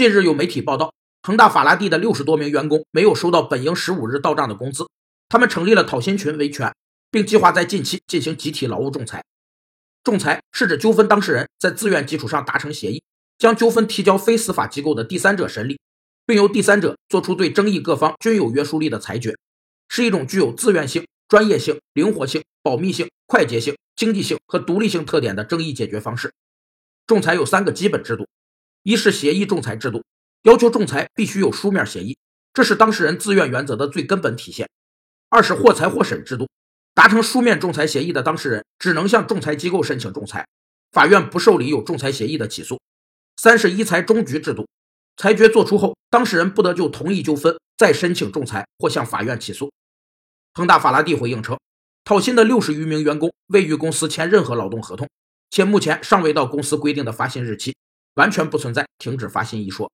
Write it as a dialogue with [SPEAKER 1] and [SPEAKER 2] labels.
[SPEAKER 1] 近日有媒体报道，恒大法拉第的六十多名员工没有收到本应十五日到账的工资，他们成立了讨薪群维权，并计划在近期进行集体劳务仲裁。仲裁是指纠纷当事人在自愿基础上达成协议，将纠纷提交非司法机构的第三者审理，并由第三者作出对争议各方均有约束力的裁决，是一种具有自愿性、专业性、灵活性、保密性、快捷性、经济性和独立性特点的争议解决方式。仲裁有三个基本制度：一是协议仲裁制度，要求仲裁必须有书面协议，这是当事人自愿原则的最根本体现；二是或裁或审制度。达成书面仲裁协议的当事人只能向仲裁机构申请仲裁，法院不受理有仲裁协议的起诉。三是一裁终局制度，裁决作出后，当事人不得就同一纠纷再申请仲裁或向法院起诉。恒大法拉第回应称，讨薪的六十余名员工未与公司签任何劳动合同，且目前尚未到公司规定的发薪日期，完全不存在停止发薪一说。